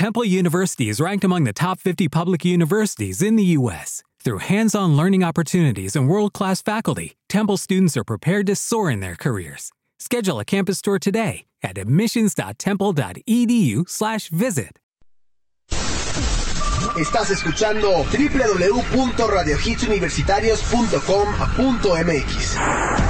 Temple University is ranked among the top 50 public universities in the U.S. Through hands on learning opportunities and world class faculty, Temple students are prepared to soar in their careers. Schedule a campus tour today at admissions.temple.edu/slash visit. Estás escuchando www.radiohitsuniversitarios.com.mx.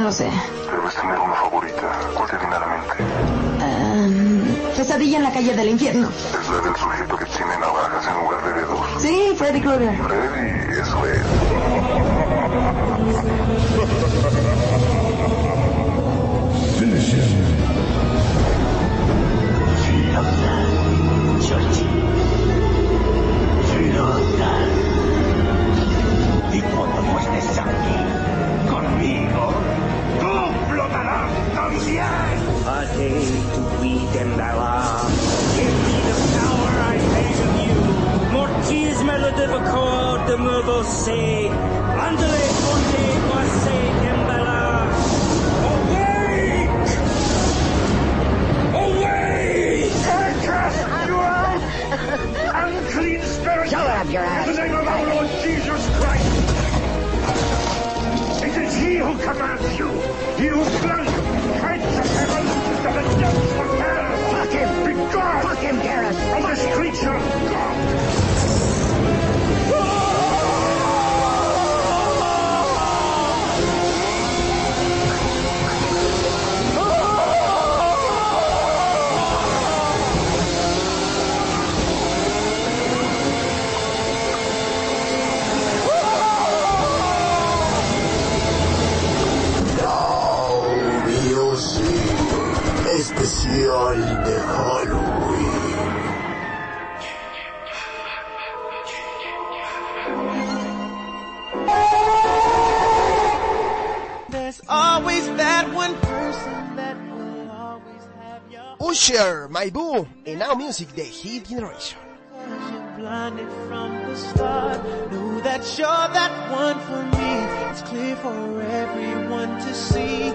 No lo sé. Debes tener una favorita. ¿Cuál te viene a la mente? Um, pesadilla en la calle del infierno. Es la del sujeto que tiene navajas en lugar de dedos. Sí, Freddy Krueger. Freddy, eso es. Commands you! He who flung kites of heaven to the depths of hell! Fuck him. Be gone! Fuck him, Garrett. From this creature! Gone! Especial de Halloween. There's always that one person that will always have your Usher, My Boo, en Now Music the Hit Generation. blinded from the start. Know that you're that one for me. It's clear for everyone to see.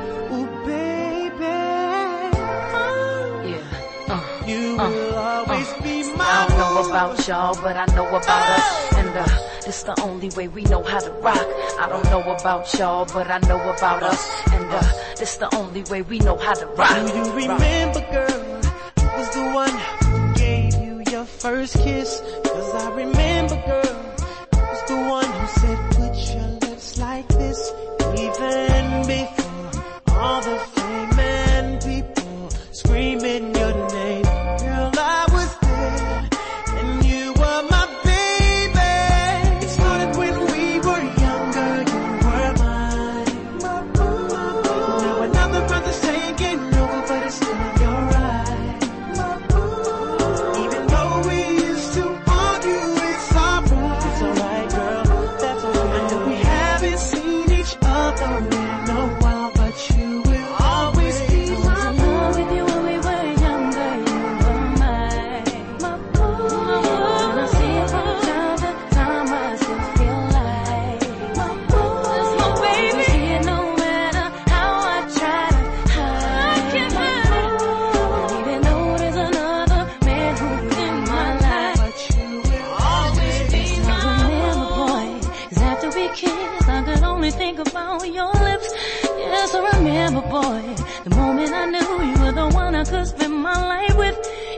About y'all, but I know about us. And uh, it's the only way we know how to rock. I don't know about y'all, but I know about us. And uh, it's the only way we know how to rock. Do you remember, girl, who was the one who gave you your first kiss? Cause I remember, girl, who was the one who said, put your lips like this. Even before all the Only think about your lips. Yes, I remember, boy, the moment I knew you were the one I could spend my life with.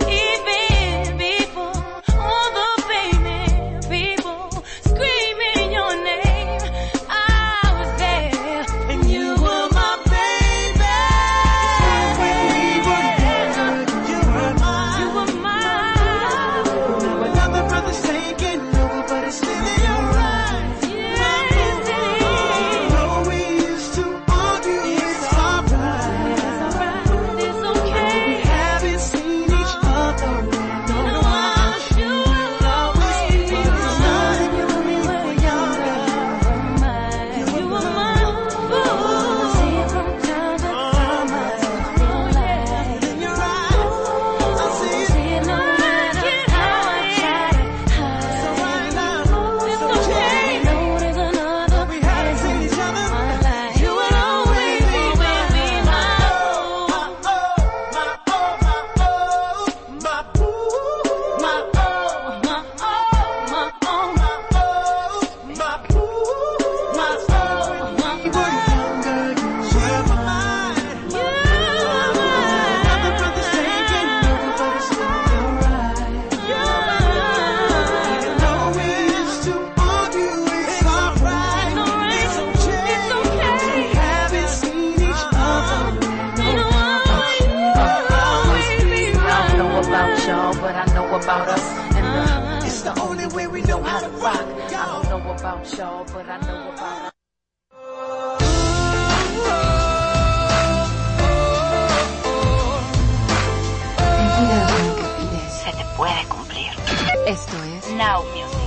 We know how to rock. I don't know about y'all, but I know about. Se te puede cumplir. Esto es Now Music.